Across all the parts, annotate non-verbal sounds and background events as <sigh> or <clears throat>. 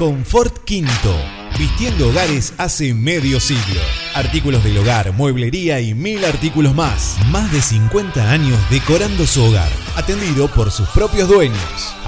Confort Quinto. Vistiendo hogares hace medio siglo. Artículos del hogar, mueblería y mil artículos más. Más de 50 años decorando su hogar. Atendido por sus propios dueños.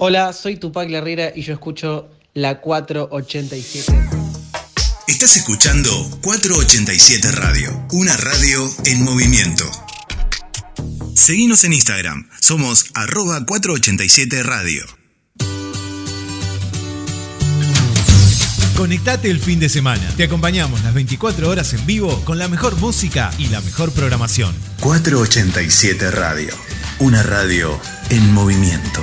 Hola, soy Tupac Herrera y yo escucho la 487. Estás escuchando 487 Radio, una radio en movimiento. Seguimos en Instagram, somos arroba 487 Radio. Conectate el fin de semana. Te acompañamos las 24 horas en vivo con la mejor música y la mejor programación. 487 Radio, una radio en movimiento.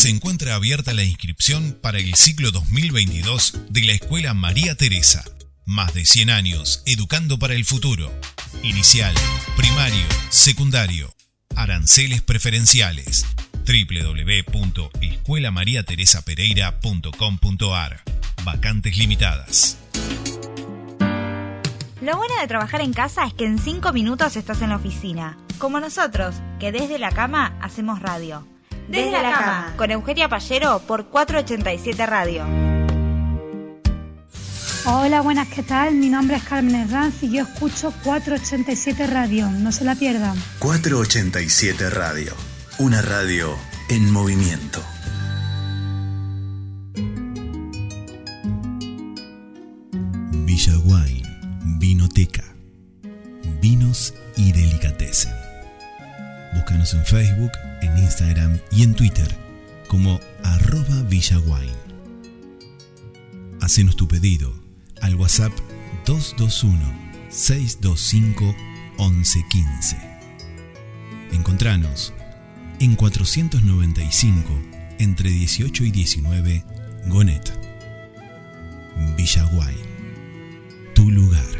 Se encuentra abierta la inscripción para el ciclo 2022 de la Escuela María Teresa. Más de 100 años educando para el futuro. Inicial, primario, secundario. Aranceles preferenciales. www.escuelamariateresapereira.com.ar Vacantes limitadas. Lo bueno de trabajar en casa es que en 5 minutos estás en la oficina. Como nosotros, que desde la cama hacemos radio. Desde, la, cama, con Eugenia Pallero por 487 Radio. Hola, buenas, ¿qué tal? Mi nombre es Carmen Herranz y yo escucho 487 Radio. No se la pierdan. 487 Radio, una radio en movimiento. Villa Wine, Vinoteca. Vinos y delicatessen. Búscanos en Facebook, Twitter como arroba Wine. Hacenos tu pedido al WhatsApp 221-625-1115. Encontranos en 495 entre 18 y 19 Gonet. Villa Wine. Tu lugar.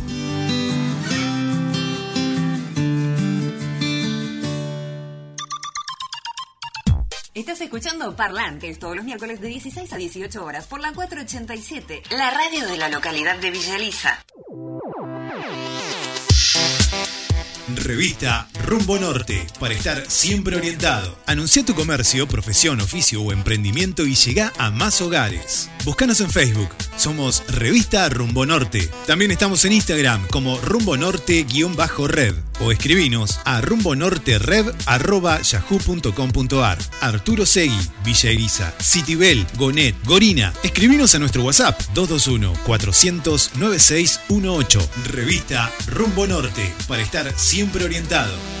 Estás escuchando Parlantes todos los miércoles de 16 a 18 horas por la 487, la radio de la localidad de Villa Elisa. Revista Rumbo Norte, para estar siempre orientado. Anuncia tu comercio, profesión, oficio o emprendimiento y llega a más hogares. Búscanos en Facebook. Somos Revista Rumbo Norte. También estamos en Instagram como Rumbo Norte-Red o escribinos a rumbonortered.yahoo.com.ar. Arturo Segui, Villa Elisa, Citibel, Gonet, Gorina. Escribinos a nuestro WhatsApp 221-400-9618. Revista Rumbo Norte para estar siempre orientado.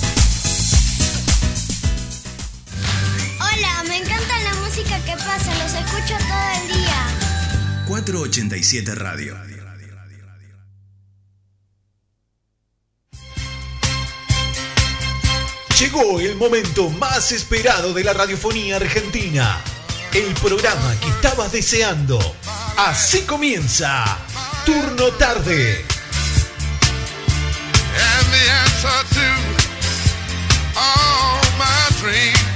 ¿Qué pasa? Los escucho todo el día. 487 Radio. Llegó el momento más esperado de la radiofonía argentina. El programa que estabas deseando. Así comienza. Turno tarde. And the answer to all my dreams.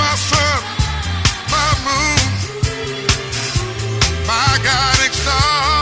My sun, my moon, my guiding star,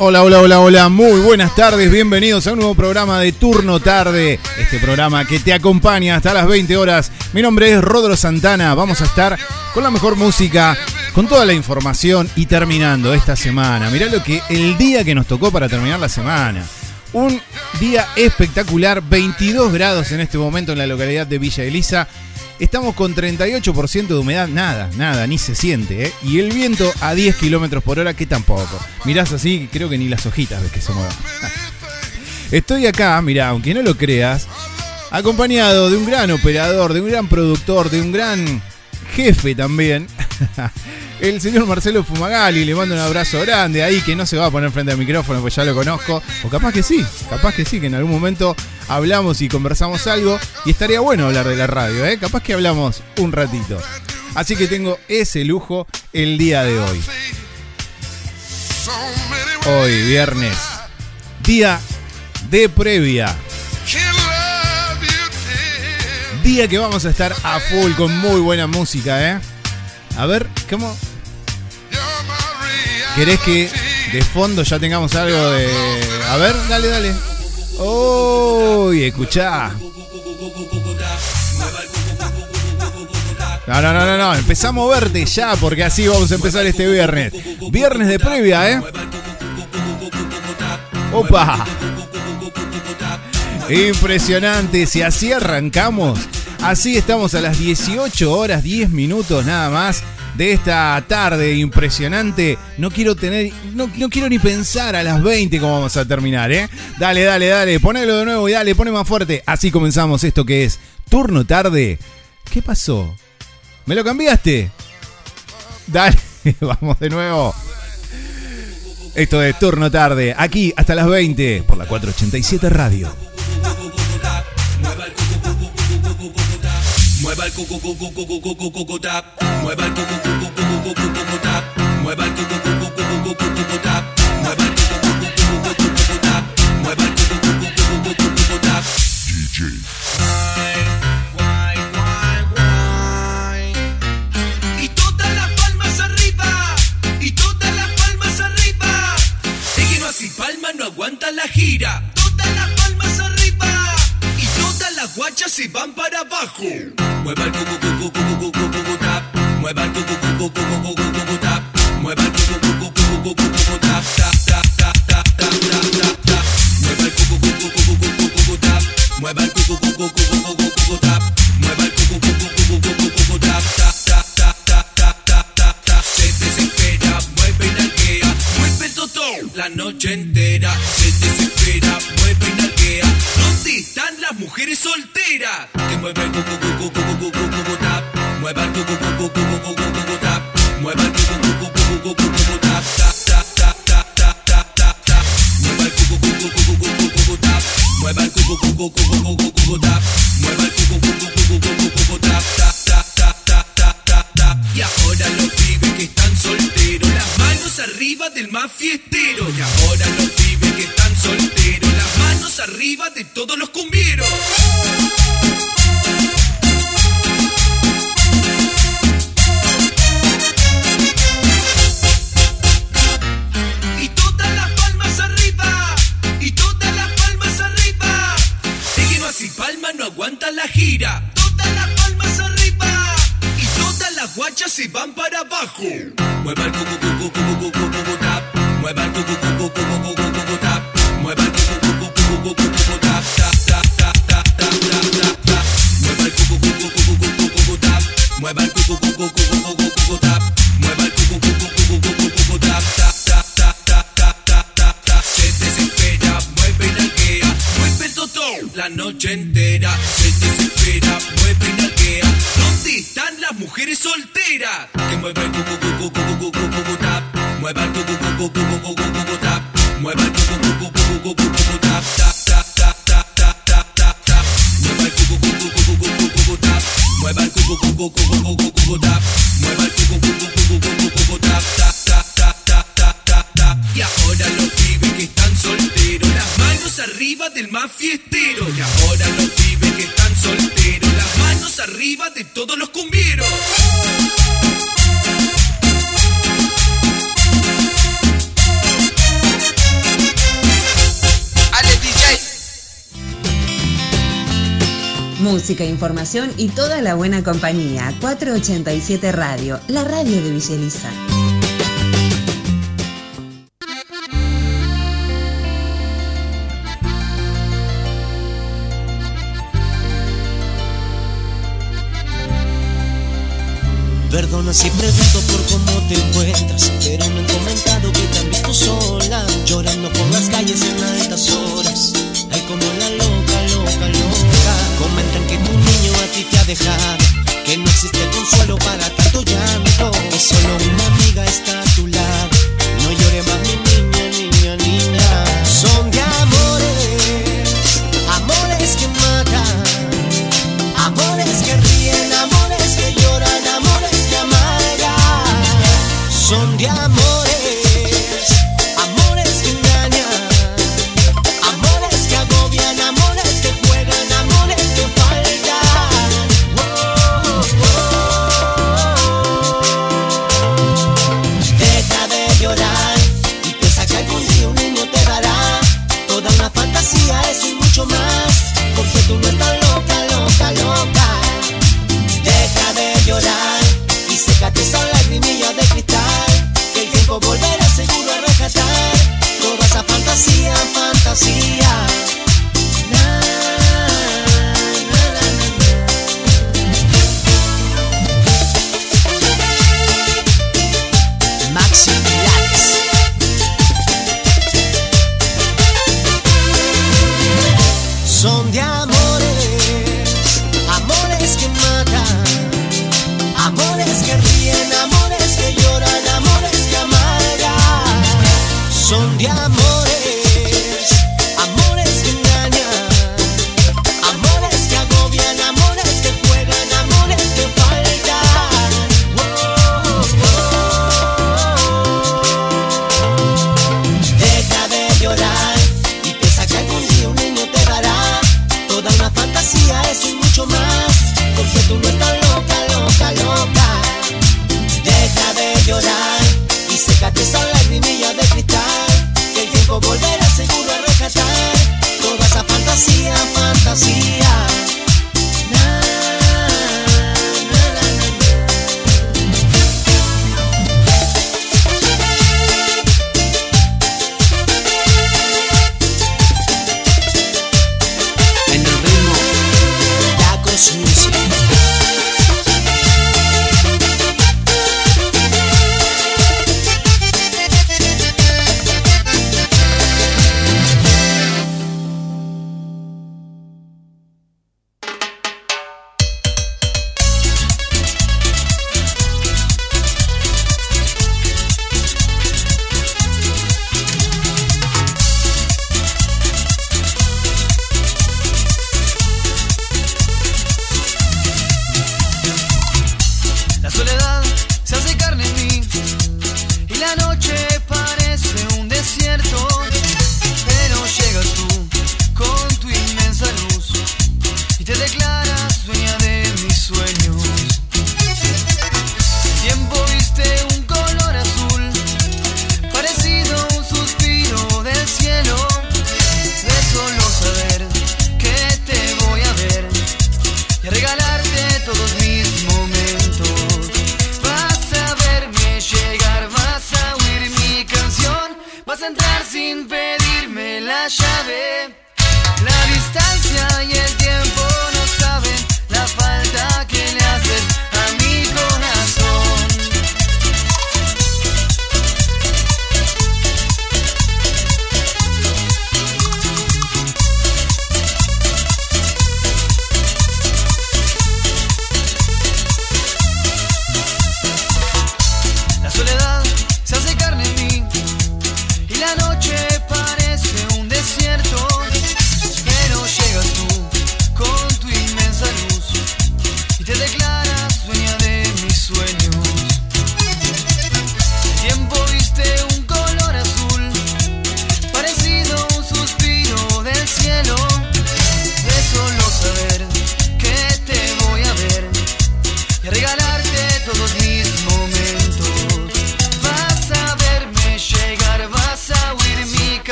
Hola, hola, hola, hola, muy buenas tardes, bienvenidos a un nuevo programa de Turno Tarde, este programa que te acompaña hasta las 20 horas mi nombre es Rodro Santana. Vamos a estar con la mejor música, con toda la información y terminando esta semana. Mirá lo que el día que nos tocó para terminar la semana. Un día espectacular, 22 grados en este momento en la localidad de Villa Elisa. Estamos con 38% de humedad, nada, nada, ni se siente. ¿eh? Y el viento a 10 kilómetros por hora, que tampoco. Mirás así, creo que ni las hojitas ves que se mueven. <laughs> Estoy acá, mirá, aunque no lo creas, acompañado de un gran operador, de un gran productor, de un gran jefe también. <laughs> El señor Marcelo Fumagali, le mando un abrazo grande ahí, que no se va a poner frente al micrófono, pues ya lo conozco. O capaz que sí, capaz que sí, que en algún momento hablamos y conversamos algo. Y estaría bueno hablar de la radio, ¿eh? Capaz que hablamos un ratito. Así que tengo ese lujo el día de hoy. Hoy, viernes, día de previa día que vamos a estar a full con muy buena música, ¿eh? A ver, ¿cómo? ¿Querés que de fondo ya tengamos algo de... A ver, dale, dale. ¡Uy! escuchá. No, no, no, no, no. Empezamos a verte ya porque así vamos a empezar este viernes. Viernes de previa, ¿eh? ¡Opa! Impresionante, si así arrancamos, así estamos a las 18 horas 10 minutos nada más de esta tarde impresionante. No quiero tener, no, quiero ni pensar a las 20 cómo vamos a terminar, ¿eh? Dale, dale, dale, ponelo de nuevo y dale, pone más fuerte. Así comenzamos esto que es turno tarde. ¿Qué pasó? ¿Me lo cambiaste? Dale, <laughs> vamos de nuevo. Esto es turno tarde, aquí hasta las 20 por la 487 Radio. Mueva el cucu cucu cucu cucu cucu tap. Mueva el cucu cucu cucu cucu cucu tap. Mueva el cucu cucu cucu cucu cucu tap. Mueva el cucu cucu cucu cucu cucu tap. Mueva el cucu cucu cucu cucu cucu tap. DJ. Y todas las guachas se van para abajo. Mueva el cucu cucu cucu cucu cucu tap. Mueva el cucu cucu cucu cucu cucu tap. Mueva el cucu cucu cucu cucu cucu tap tap tap tap tap tap tap tap Mueva el cucu cucu cucu cucu cucu tap. Mueva el cucu cucu cucu cucu cucu tap. Mueva el cucu cucu cucu cucu cucu tap tap tap tap tap tap tap tap tap. Se desespera, mueve y nalguea, mueve todo la noche entera. Se desespera, mueve las mujeres solteras? Que mueven el cucu cucu cucu cucu cucu tap. mueva el cucu cucu cucu cucu cucu tap, mueva el cucu cucu cucu cucu cucu tap tap tap tap tap tap tap tap, mueva el cucu cucu cucu cucu cucu tap, mueva el cucu cucu cucu cucu cucu tap, mueva el cucu cucu cucu cucu cucu tap tap tap tap tap tap tap tap, y ahora los pibes que están solteros, las manos arriba del más fiestero, y ahora los pibes que están solteros, arriba de todos los cumbieros. No aguanta la gira. Todas las palmas arriba, y todas las guachas se van para abajo. Mueva el cucu cucu cucu cucu cucu tap, mueva el cucu noche entera. Se desespera, mueve y nalguea. ¿Dónde están las mujeres solteras? Que mueva el tap, mueva el tap, mueva el tap. Mueva el tap, mueva el tap, arriba del más fiestero. Y ahora los pibes que están solteros, las manos arriba de todos los cumbieros. Ale DJ. Música, información y toda la buena compañía. 487 Radio, la radio de Villa Perdona si pregunto por cómo te encuentras, pero me han comentado que te han visto sola, llorando por las calles en altas horas. Ay, como la loca, loca, loca. Comentan que tu niño a ti te ha dejado, que no existe consuelo para tanto llanto, que solo una amiga está a tu lado. No llore más, mi niña,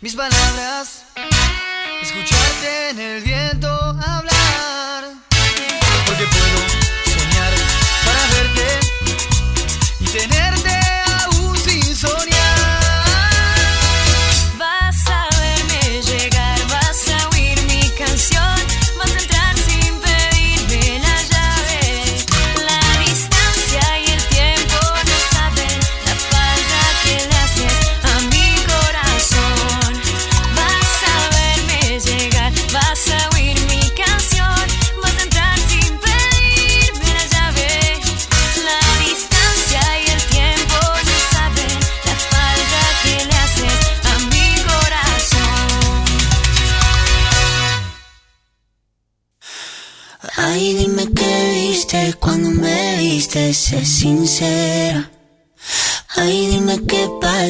mis palabras, escucharte en el viento hablar. Porque puedo soñar para verte y tenerte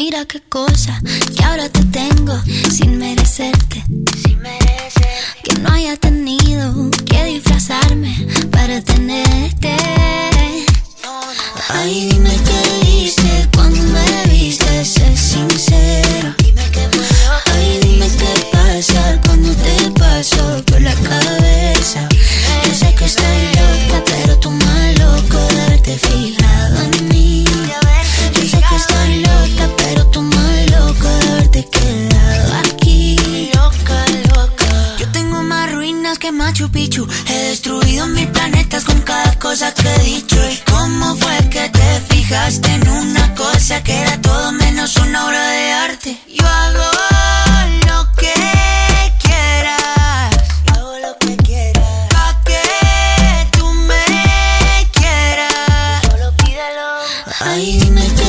Mira qué cosa que ahora te tengo sin merecerte. Que no haya tenido que disfrazarme para tenerte. Ay, dime qué viste cuando me viste, sé sincera. Ay, dime qué pasa cuando te paso por la cabeza. Yo sé que estoy loca, pero tú más loco de haberte fijado en mí. Machu Picchu. He destruido mil planetas con cada cosa que he dicho. ¿Y cómo fue que te fijaste en una cosa que era todo menos una obra de arte? Yo hago lo que quieras. Hago lo que quieras. Pa' que tú me quieras. Solo pídelo. Ay, dime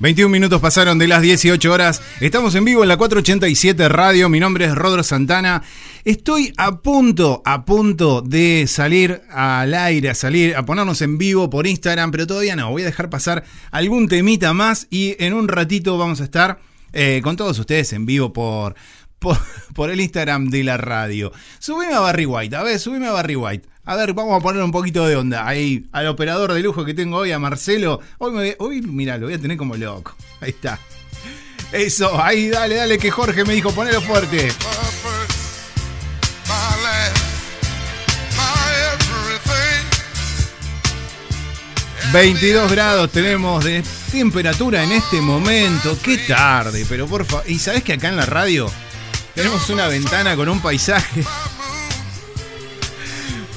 ...21 minutos pasaron de las 18 horas... ...estamos en vivo en la 487 Radio... ...mi nombre es Rodro Santana... ...estoy a punto, a punto de salir al aire... ...a salir, a ponernos en vivo por Instagram... ...pero todavía no, voy a dejar pasar algún temita más... ...y en un ratito vamos a estar... eh, con todos ustedes en vivo por, <laughs> por, por el Instagram de la radio. Subime a Barry White, a ver, subime a Barry White. A ver, vamos a poner un poquito de onda ahí al operador de lujo que tengo hoy, a Marcelo. Hoy, me, hoy mira, lo voy a tener como loco. Ahí está. Eso, ahí, dale, dale, que Jorge me dijo, ponelo fuerte. 22 grados tenemos de temperatura en este momento. Qué tarde, pero por favor. Y sabes que acá en la radio tenemos una ventana con un paisaje.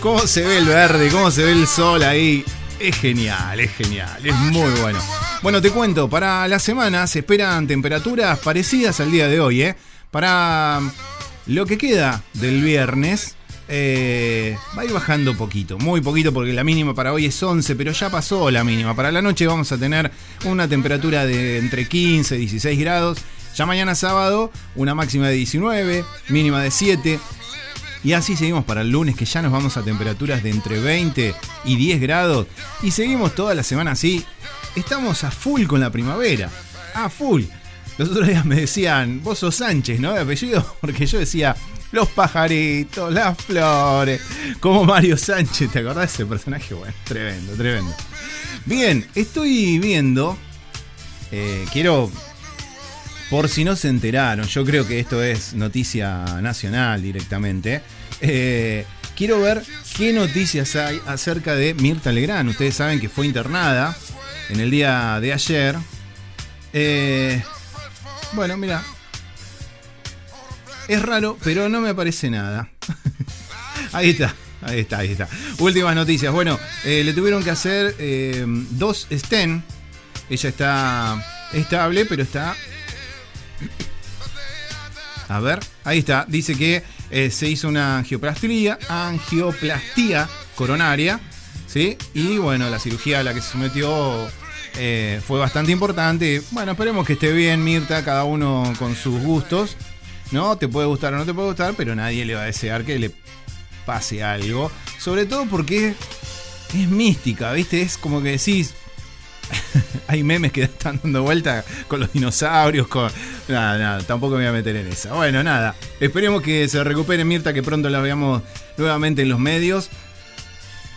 ¿Cómo se ve el verde? ¿Cómo se ve el sol ahí? Es genial, es genial, es muy bueno. Bueno, te cuento, para la semana se esperan temperaturas parecidas al día de hoy, ¿eh? Para lo que queda del viernes, eh, va a ir bajando poquito, muy poquito, porque la mínima para hoy es 11, pero ya pasó la mínima. Para la noche vamos a tener una temperatura de entre 15 y 16 grados. Ya mañana sábado, una máxima de 19, mínima de 7. Y así seguimos para el lunes, que ya nos vamos a temperaturas de entre 20 y 10 grados. Y seguimos toda la semana así. Estamos a full con la primavera. A full. Los otros días me decían, vos sos Sánchez, ¿no? De apellido. <laughs> Porque yo decía, los pajaritos, las flores. Como Mario Sánchez, ¿te acordás de ese personaje? Bueno, tremendo, tremendo. Bien, estoy viendo. eh, quiero por si no se enteraron, yo creo que esto es noticia nacional directamente. eh, quiero ver qué noticias hay acerca de Mirta Legrand. Ustedes saben que fue internada en el día de ayer. Eh, bueno, mira. Es raro, pero no me aparece nada. <laughs> ahí está. Ahí está, ahí está. Últimas noticias. Bueno, eh, le tuvieron que hacer dos stent. Ella está estable, pero está a ver, ahí está. Dice que eh, se hizo una angioplastía, angioplastía coronaria. ¿Sí? Y bueno, la cirugía a la que se sometió eh, fue bastante importante. Bueno, esperemos que esté bien, Mirta, cada uno con sus gustos. ¿No? Te puede gustar o no te puede gustar, pero nadie le va a desear que le pase algo. Sobre todo porque es mística, ¿viste? Es como que decís, <laughs> hay memes que <laughs> están dando vuelta con los dinosaurios. Nada, nada, tampoco me voy a meter en esa. Bueno, nada. Esperemos que se recupere Mirta, que pronto la veamos nuevamente en los medios.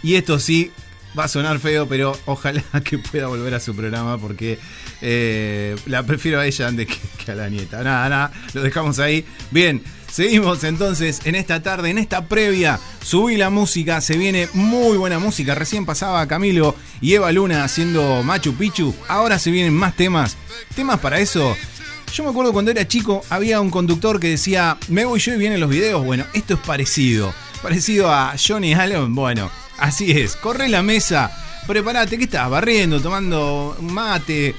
Y esto sí, va a sonar feo, pero ojalá <laughs> que pueda volver a su programa porque eh, la prefiero a ella antes que a la nieta. Nada, nada, lo dejamos ahí. Bien. Seguimos entonces en esta tarde, en esta previa. Subí la música, se viene muy buena música. Recién pasaba Camilo y Eva Luna haciendo Machu Picchu. Ahora se vienen más temas. Temas para eso. Yo me acuerdo cuando era chico, había un conductor que decía, me voy yo y vienen los videos. Bueno, esto es parecido. Parecido a Johnny Allen. Bueno, así es. Corre la mesa. Prepárate, ¿qué estás? Barriendo, tomando mate.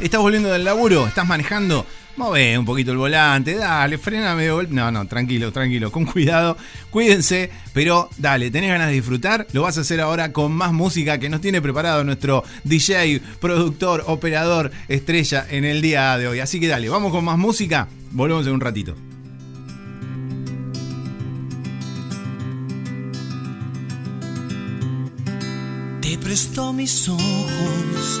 ¿Estás volviendo del laburo? ¿Estás manejando? Move un poquito el volante, dale, frename. No, no, tranquilo, tranquilo, con cuidado, cuídense, pero dale, tenés ganas de disfrutar, lo vas a hacer ahora con más música que nos tiene preparado nuestro DJ, productor, operador, estrella en el día de hoy. Así que dale, vamos con más música, volvemos en un ratito. Te presto mis ojos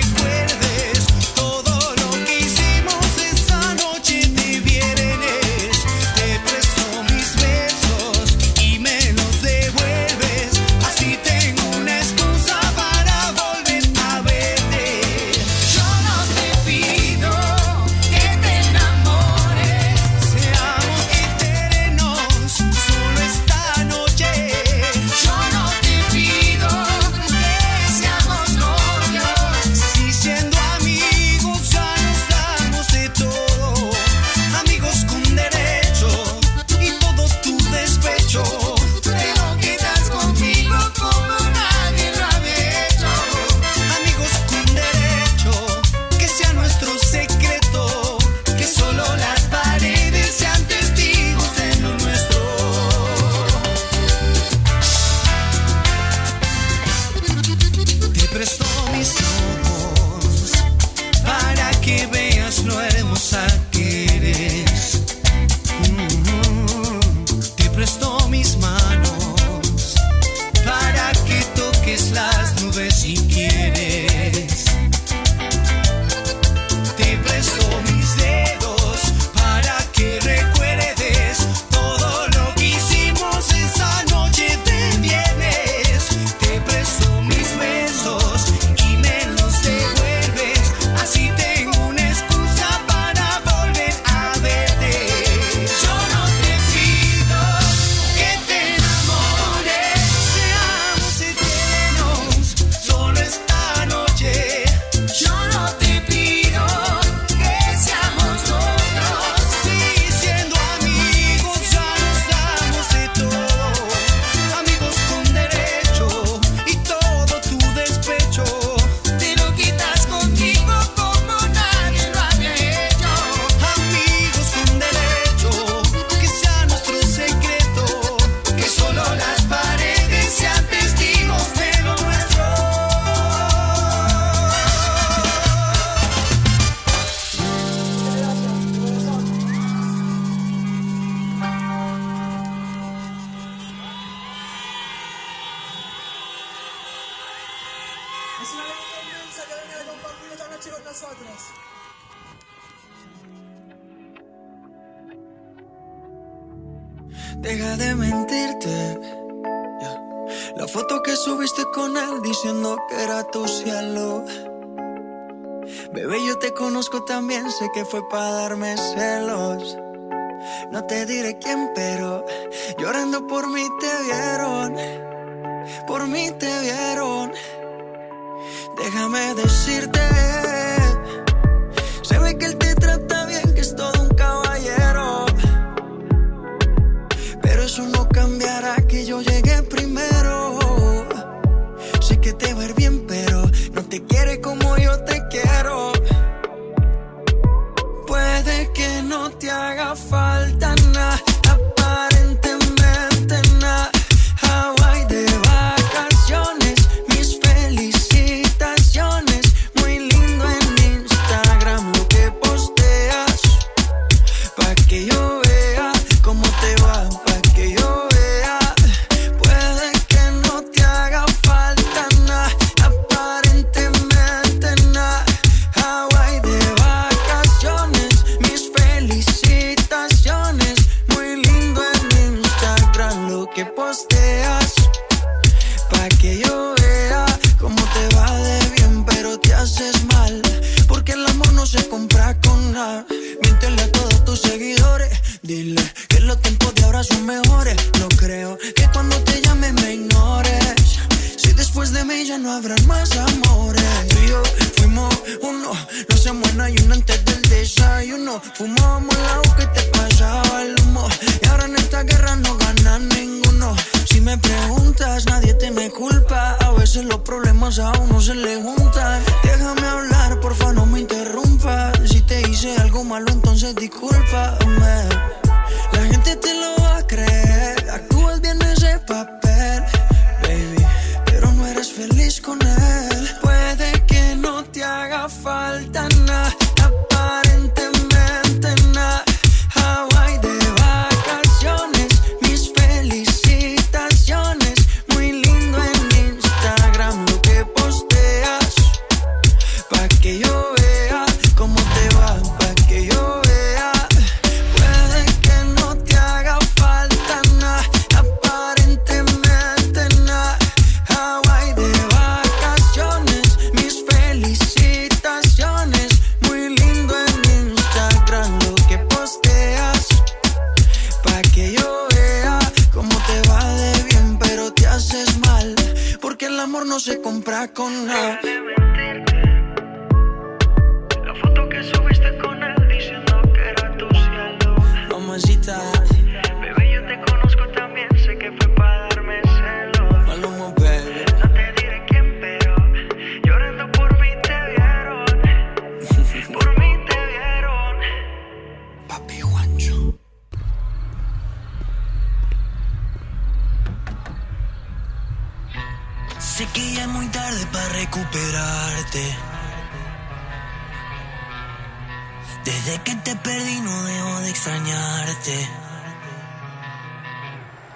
fue para darme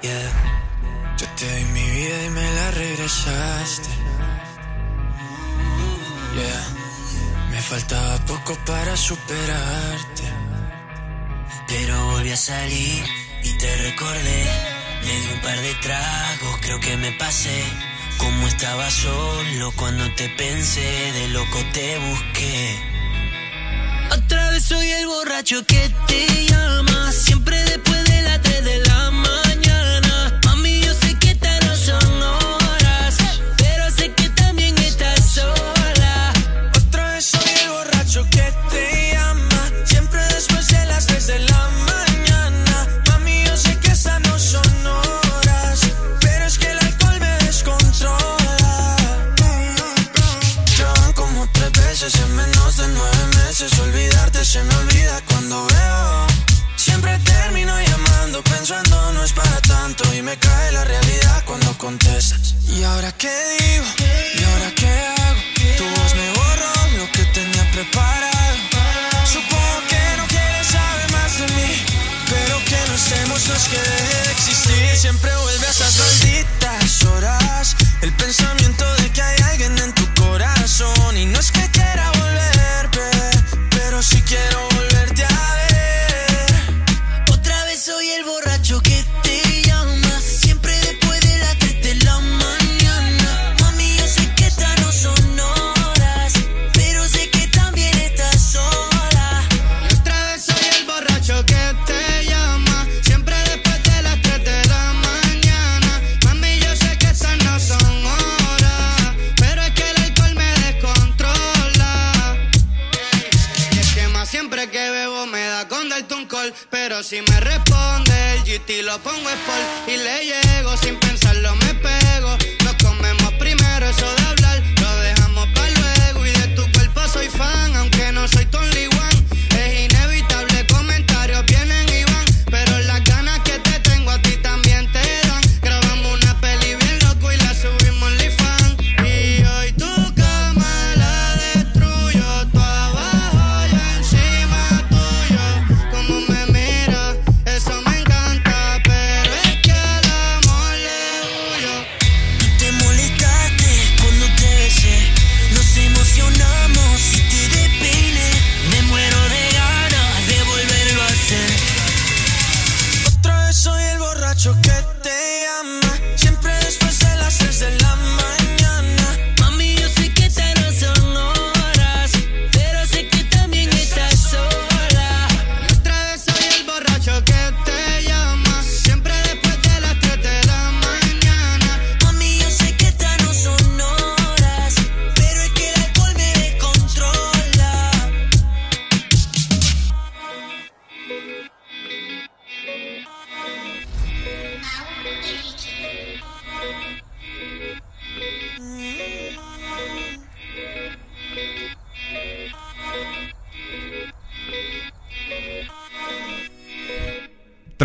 Yo te di mi vida y me la regresaste. Yeah. Me faltaba poco para superarte. Pero volví a salir y te recordé. Le di un par de tragos, creo que me pasé. Como estaba solo cuando te pensé, de loco te busqué. Otra vez soy el borracho que te llama, siempre después de las 3 de la mañana. can you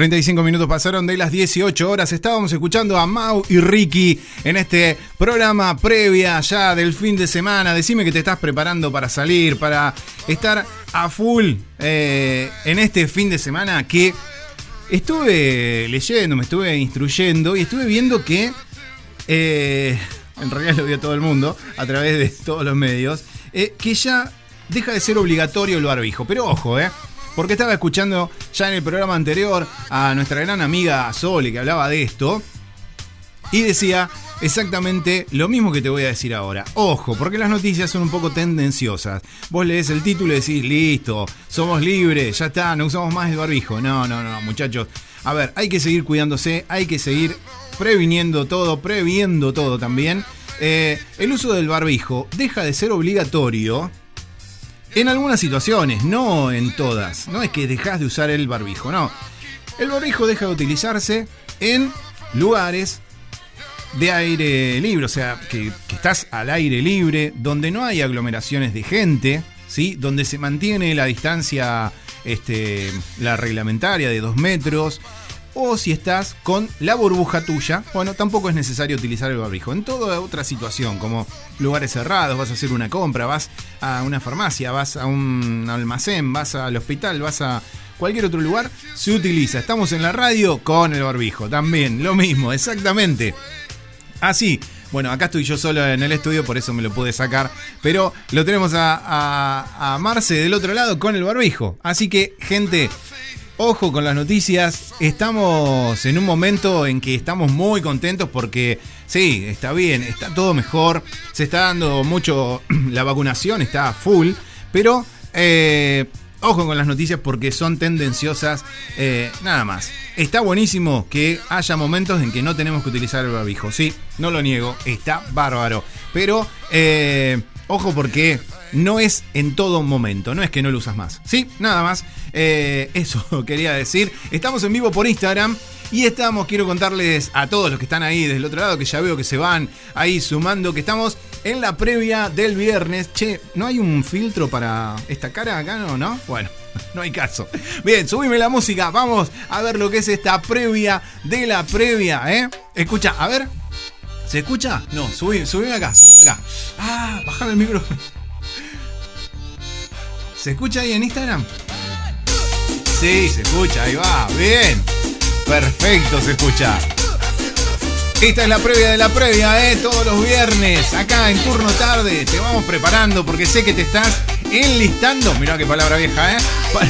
35 minutos pasaron de las 18 horas. Estábamos escuchando a Mau y Ricky en este programa previa ya del fin de semana. Decime que te estás preparando para salir, para estar a full eh, en este fin de semana que estuve leyendo, me estuve instruyendo y estuve viendo que, eh, en realidad lo vio todo el mundo a través de todos los medios, eh, que ya deja de ser obligatorio el barbijo. Pero ojo, eh. Porque estaba escuchando ya en el programa anterior a nuestra gran amiga Sole que hablaba de esto. Y decía exactamente lo mismo que te voy a decir ahora. Ojo, porque las noticias son un poco tendenciosas. Vos lees el título y decís, listo, somos libres, ya está, no usamos más el barbijo. No, no, no, muchachos. A ver, hay que seguir cuidándose, hay que seguir previniendo todo, previendo todo también. Eh, el uso del barbijo deja de ser obligatorio en algunas situaciones, no en todas. No es que dejas de usar el barbijo, no. El barbijo deja de utilizarse en lugares de aire libre, o sea, que, estás al aire libre, donde no hay aglomeraciones de gente, ¿sí? Donde se mantiene la distancia, este, la reglamentaria de dos metros. O si estás con la burbuja tuya, bueno, tampoco es necesario utilizar el barbijo. En toda otra situación, como lugares cerrados, vas a hacer una compra, vas a una farmacia, vas a un almacén, vas al hospital, vas a cualquier otro lugar, se utiliza. Estamos en la radio con el barbijo, también, lo mismo, exactamente. Así, bueno, acá estoy yo solo en el estudio, por eso me lo pude sacar. Pero lo tenemos a, a, a Marce del otro lado con el barbijo. Así que, gente, ojo con las noticias. Estamos en un momento en que estamos muy contentos porque, sí, está bien, está todo mejor. Se está dando mucho. <clears throat> La vacunación está full. Pero. Eh, Ojo con las noticias porque son tendenciosas. Eh, nada más. Está buenísimo que haya momentos en que no tenemos que utilizar el barbijo. Sí, no lo niego. Está bárbaro. Pero eh, ojo porque no es en todo momento. No es que no lo usas más. Sí, nada más. Eh, eso <laughs> quería decir. Estamos en vivo por Instagram. Y estamos, quiero contarles a todos los que están ahí del otro lado, que ya veo que se van ahí sumando, que estamos en la previa del viernes. Che, ¿no hay un filtro para esta cara acá, no? ¿No? Bueno, <laughs> no hay caso. Bien, subime la música, vamos a ver lo que es esta previa de la previa, ¿eh? Escucha, a ver. ¿Se escucha? No, subí, subime acá, subime acá. Ah, bajame el micrófono. ¿Se escucha ahí en Instagram? Sí, se escucha, ahí va, bien. Perfecto, se escucha. Esta es la previa de la previa, ¿eh? Todos los viernes, acá en turno tarde, te vamos preparando porque sé que te estás enlistando. Mirá qué palabra vieja, ¿eh? Para,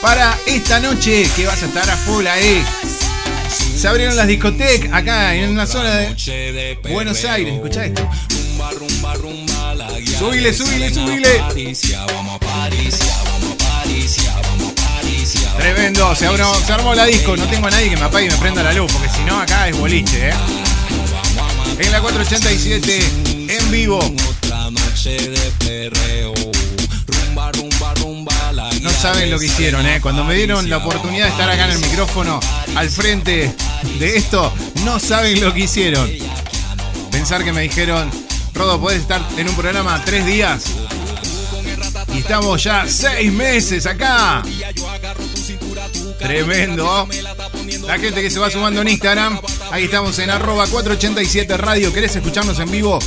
para esta noche que vas a estar a full ahí. Se abrieron las discotecas acá en una zona de Buenos Aires. Escuchá esto. Subile, subile, subile. Tremendo, se, armó, se armó la disco. No tengo a nadie que me apague y me prenda la luz, porque si no, acá es boliche, ¿eh? En la 487, en vivo. Otra noche de perreo, No saben lo que hicieron, ¿eh? Cuando me dieron la oportunidad de estar acá en el micrófono, al frente de esto, no saben lo que hicieron. Pensar que me dijeron, Rodo, puedes estar en un programa tres días. Y estamos ya seis meses acá. Tremendo. La gente que se va sumando en Instagram. Ahí estamos en arroba 487 radio. ¿Querés escucharnos en vivo?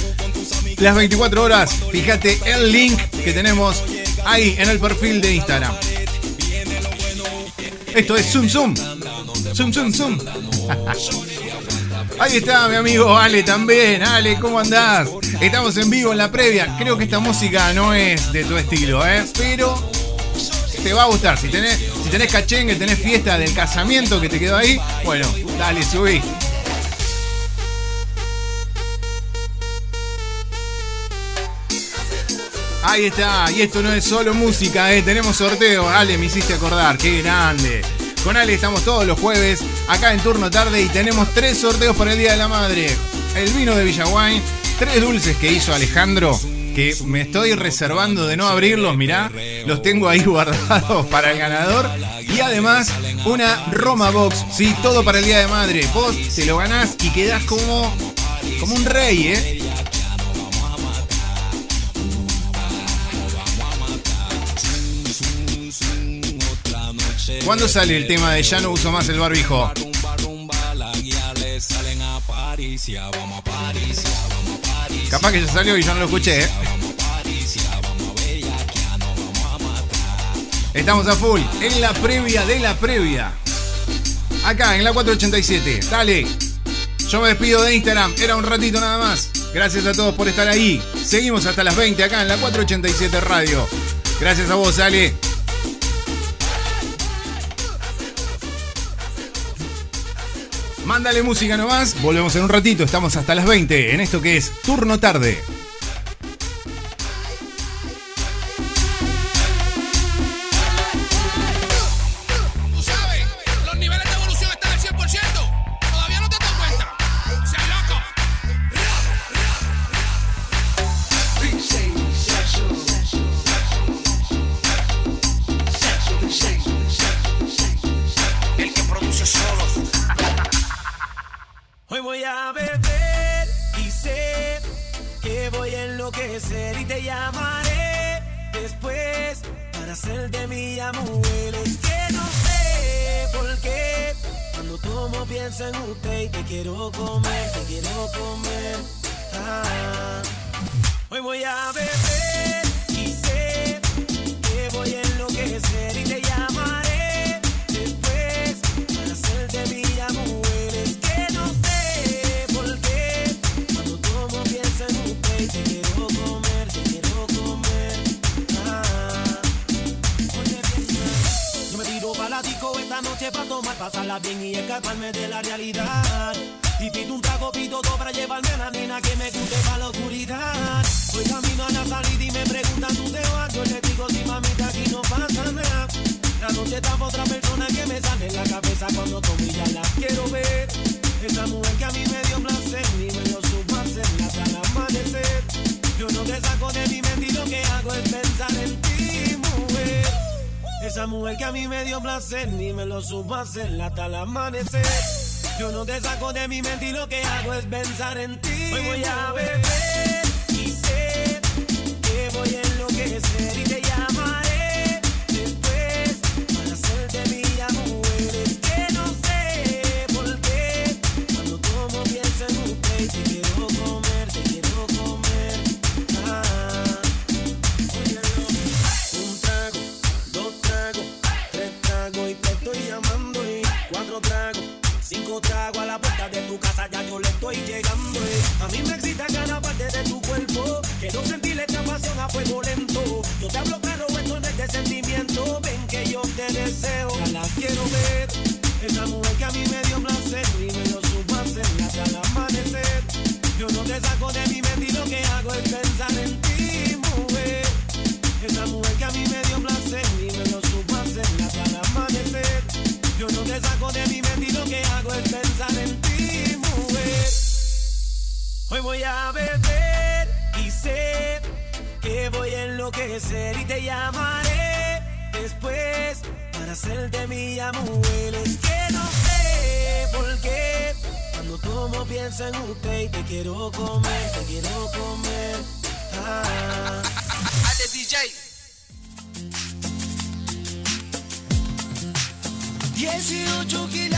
Las 24 horas. Fíjate el link que tenemos ahí en el perfil de Instagram. Esto es Zoom Zoom. Zoom Zoom Zoom. Ahí está mi amigo Ale también. Ale, ¿cómo andás? Estamos en vivo en la previa. Creo que esta música no es de tu estilo, ¿eh? Pero te va a gustar. Si tenés, si tenés cachengue, tenés fiesta del casamiento que te quedó ahí, bueno, dale, subí. Ahí está, y esto no es solo música, ¿eh? tenemos sorteo. Ale, me hiciste acordar, qué grande. Con Ale estamos todos los jueves acá en turno tarde y tenemos tres sorteos para el Día de la Madre. El vino de Villaguay, tres dulces que hizo Alejandro, que me estoy reservando de no abrirlos, mirá, los tengo ahí <laughs> guardados para el ganador. Y además una Roma Box, sí, todo para el Día de Madre. Vos te lo ganás y quedás como, como un rey, ¿eh? ¿Cuándo sale el tema de ya no uso más el barbijo? Capaz que ya salió y yo no lo escuché, ¿eh? Estamos a full, en la previa de la previa. Acá, en la 487. Dale. Yo me despido de Instagram. Era un ratito nada más. Gracias a todos por estar ahí. Seguimos hasta las 20 acá en la 487 Radio. Gracias a vos, Ale. Mándale música nomás. Volvemos en un ratito. Estamos hasta las 20 en esto que es Turno Tarde. Llamaré después para hacer de mi mujer. Es que no sé por qué cuando tomo pienso en usted y te quiero comer, te quiero comer. Ah. Hoy voy a beber y sé que voy a enloquecer y te llamaré noche para tomar, pasarla bien y escaparme de la realidad. Y pido un trago, pido dos para llevarme a la nena que me guste para la oscuridad. Hoy camino a la salida y me preguntan tú te vas. Yo le digo si mamita aquí no pasa nada. La noche está pa' otra persona que me sale en la cabeza cuando tomo ya la quiero ver. Esa mujer que a mí me dio placer y me lo supo hacer hasta el amanecer. Yo no te saco de mi mente y lo que hago es pensar en ti. Esa mujer que a mí me dio placer ni me lo supo hacer hasta el amanecer. Yo no te saco de mi mente y lo que hago es pensar en ti. Hoy voy a beber y sé que voy a enloquecer y te llamaré Tragos a la puerta de tu casa, ya yo le estoy llegando. A mí me excita cada parte de tu cuerpo. Quiero sentir esta pasión a fuego lento. Yo te hablo claro, esto no es de sentimiento. Ven que yo te deseo, ya la quiero ver. Esa mujer que a mí me dio placer y me lo supo hacer hasta el amanecer. Yo no te saco de mi mente y lo que hago es pensar en ti, mujer. Esa mujer que a mí me dio placer y me lo supo hacer hasta el amanecer. Yo no te saco de mi mente y lo que hago es pensar en ti, mujer. Hoy voy a beber y sé que voy a enloquecer y te llamaré después para hacerte mía, mujer. Es que no sé por qué cuando tomo pienso en usted y te quiero comer, te quiero comer. Ah. DJ. 18 kg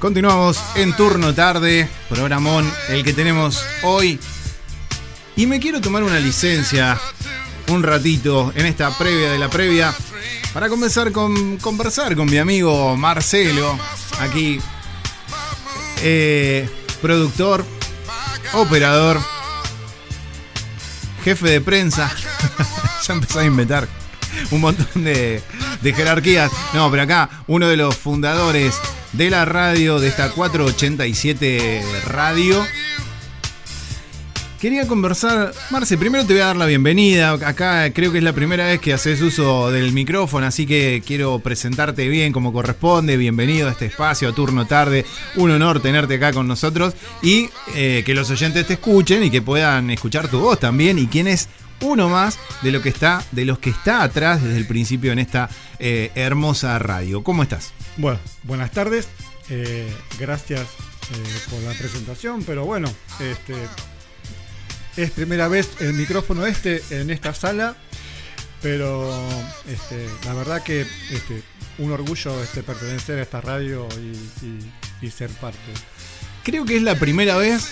Continuamos en turno tarde, programón el que tenemos hoy. Y me quiero tomar una licencia un ratito en esta previa de la previa para comenzar con conversar con mi amigo Marcelo, aquí eh, productor, operador, jefe de prensa. <laughs> ya empezó a inventar un montón de, de jerarquías. No, pero acá uno de los fundadores de la radio, de esta 487 Radio. Quería conversar, Marce, primero te voy a dar la bienvenida. Acá creo que es la primera vez que haces uso del micrófono, así que quiero presentarte bien como corresponde. Bienvenido a este espacio, a turno tarde. Un honor tenerte acá con nosotros y eh, que los oyentes te escuchen y que puedan escuchar tu voz también. Y quién es uno más de lo que está, de los que está atrás desde el principio en esta eh, hermosa radio. ¿Cómo estás? Bueno, buenas tardes. Eh, gracias eh, por la presentación, pero bueno, este, es primera vez el micrófono este en esta sala, pero este, la verdad que este, un orgullo este, pertenecer a esta radio y, y- y ser parte. Creo que es la primera vez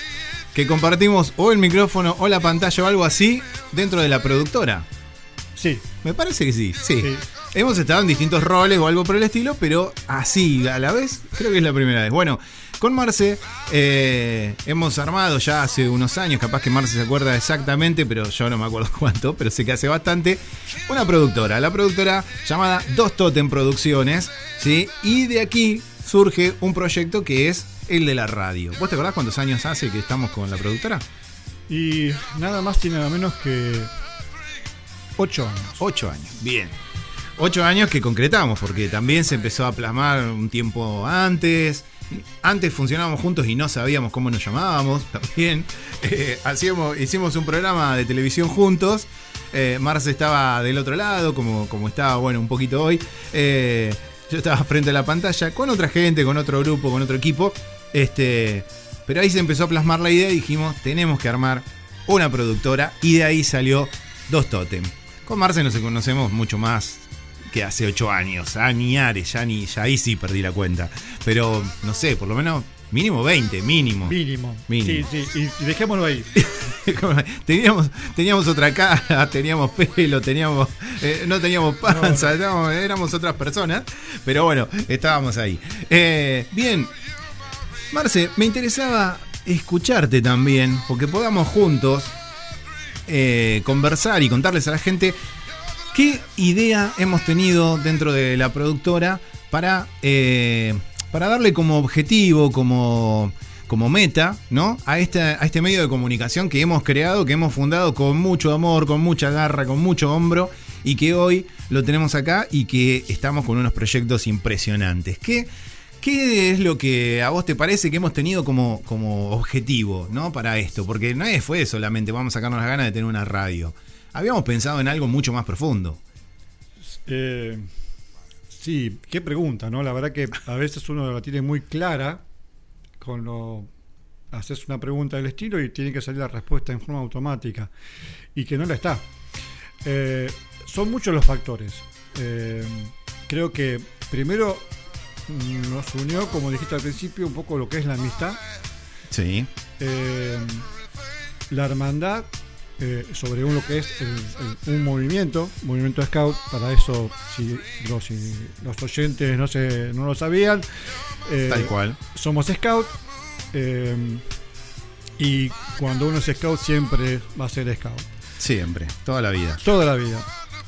que compartimos o el micrófono o la pantalla o algo así dentro de la productora. Sí. Me parece que sí, sí. Hemos estado en distintos roles o algo por el estilo, pero así a la vez creo que es la primera vez. Bueno, con Marce eh, hemos armado ya hace unos años, capaz que Marce se acuerda exactamente, pero yo no me acuerdo <laughs> cuánto, pero sé que hace bastante, una productora, la productora llamada Dos Totem Producciones, ¿sí? Y de aquí surge un proyecto que es el de la radio. ¿Vos te acordás cuántos años hace que estamos con la productora? Y nada más y nada menos que ocho años. Ocho años, bien. Ocho años que concretamos, porque también se empezó a plasmar un tiempo antes. Antes funcionábamos juntos y no sabíamos cómo nos llamábamos <laughs> también. Eh, hacíamos, hicimos un programa de televisión juntos. Eh, Marce estaba del otro lado, como, como estaba, bueno, un poquito hoy. Eh, yo estaba frente a la pantalla con otra gente, con otro grupo, con otro equipo. Este, pero ahí se empezó a plasmar la idea y dijimos, tenemos que armar una productora. Y de ahí salió Dos Totem. Con Marce nos conocemos mucho más que hace ocho años. Ya, ni, ya ahí sí perdí la cuenta. Pero, no sé, por lo menos mínimo 20, mínimo. Mínimo. Mínimo. Sí, sí, y, dejémoslo ahí. <laughs> teníamos, teníamos otra cara, teníamos pelo, teníamos, eh, no teníamos panza, éramos, éramos otras personas, pero bueno, estábamos ahí. Eh, bien, Marce, me interesaba escucharte también, porque podamos juntos eh, conversar y contarles a la gente qué idea hemos tenido dentro de la productora para, eh, para darle como objetivo, como, como meta, ¿no? A este, a este medio de comunicación que hemos creado, que hemos fundado con mucho amor, con mucha garra, con mucho hombro y que hoy lo tenemos acá y que estamos con unos proyectos impresionantes. ¿Qué, ¿Qué es lo que a vos te parece que hemos tenido como, como objetivo ¿no? para esto? Porque no fue solamente vamos a sacarnos las ganas de tener una radio. Habíamos pensado en algo mucho más profundo. Eh, sí, qué pregunta, ¿no? La verdad que a veces uno la tiene muy clara cuando haces una pregunta del estilo y tiene que salir la respuesta en forma automática y que no la está. Eh, son muchos los factores. Eh, creo que primero mm, nos unió, como dijiste al principio, un poco lo que es la amistad. Sí. Eh, la hermandad eh, sobre un, lo que es el- el- un movimiento, movimiento scout, para eso si los, si los oyentes no, se, no lo sabían, eh, Tal cual. somos scout eh, y cuando uno es scout siempre va a ser scout. Siempre, toda la vida. Toda la vida.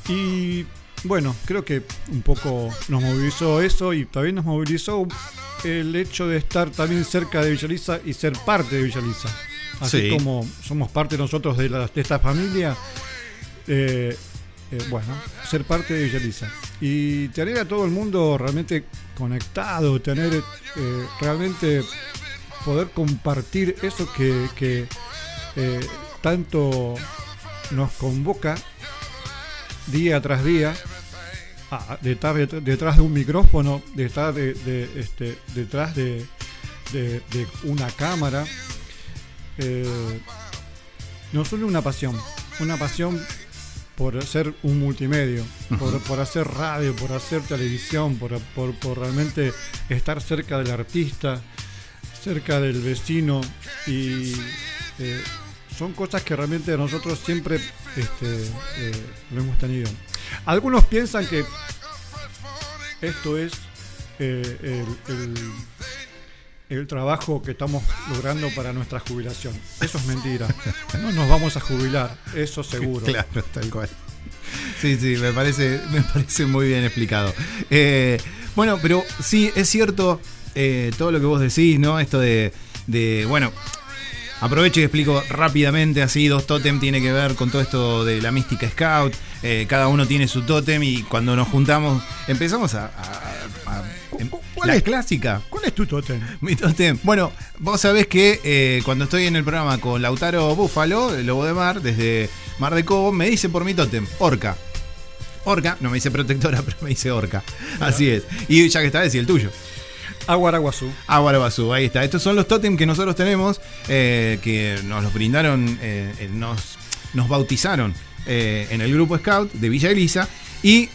Y bueno, creo que un poco nos movilizó eso y también nos movilizó el hecho de estar también cerca de Villaliza y ser parte de Villaliza. Así Sí. como somos parte nosotros de, la- de esta familia, eh, eh, bueno, ser parte de Villaliza. Y tener a todo el mundo realmente conectado, tener eh, realmente poder compartir eso que, que, eh, tanto nos convoca día tras día a- detrás, de- detrás de un micrófono, detrás de, de, este, detrás de, de- de una cámara. Eh, nos une una pasión, una pasión por ser un multimedio, por, por hacer radio, por hacer televisión, por, por, por realmente estar cerca del artista, cerca del vecino y eh, son cosas que realmente nosotros siempre este, eh, lo hemos tenido. Algunos piensan que esto es eh, el, el- el trabajo que estamos logrando para nuestra jubilación. Eso es mentira. No nos vamos a jubilar, eso <laughs> seguro. Claro, tal cual. Sí, sí, me parece, me parece muy bien explicado. Eh, bueno, pero sí, es cierto eh, todo lo que vos decís, ¿no? Esto de, de, bueno, aprovecho y explico rápidamente, así, dos tótem tiene que ver con todo esto de la mística scout, eh, cada uno tiene su tótem y cuando nos juntamos empezamos a... a- a- la es? clásica. ¿Cuál es tu tótem? <laughs> Mi tótem. Bueno, vos sabés que eh, cuando estoy en el programa con Lautaro Búfalo, el lobo de mar, desde Mar de Cobo, me dice por mi tótem, orca. Orca, no me dice protectora, <laughs> pero me dice orca. Así es. Y ya que está, decía el tuyo. Aguaraguazú. Aguaraguazú, ahí está. Estos son los tótem que nosotros tenemos, eh, que nos los brindaron, eh, nos, nos bautizaron eh, en el grupo Scout de Villa Elisa. Y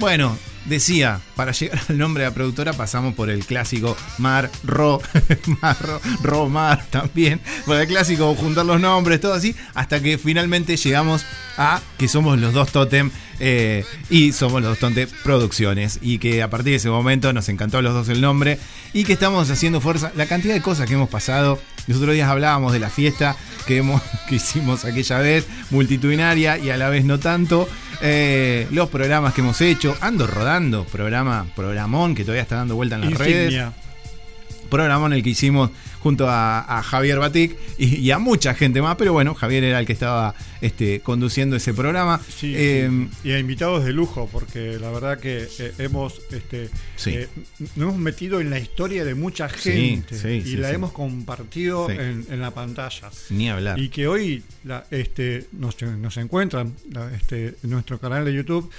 bueno, decía, para llegar al nombre de la productora pasamos por el clásico Mar, Ro, <laughs> Mar, Ro, Mar también. Por el clásico juntar los nombres, todo así, hasta que finalmente llegamos a que somos los dos tótem eh, y somos los dos tótem producciones. Y que a partir de ese momento nos encantó a los dos el nombre y que estamos haciendo fuerza. La cantidad de cosas que hemos pasado. Los otros días hablábamos de la fiesta que, hemos, <laughs> que hicimos aquella vez, multitudinaria y a la vez no tanto. Eh, los programas que hemos hecho. Ando rodando, programa, programón que todavía está dando vuelta en las Insignia. redes. Programón el que hicimos junto a, a Javier Batic y, y a mucha gente más, pero bueno, Javier era el que estaba este, conduciendo ese programa. Sí, Eh, sí. y a invitados de lujo, porque la verdad que eh, hemos este, Sí. eh, nos hemos metido en la historia de mucha gente y la hemos compartido en, en la pantalla. Ni hablar. Y que hoy la- este, nos, nos encuentran la- este, en nuestro canal de YouTube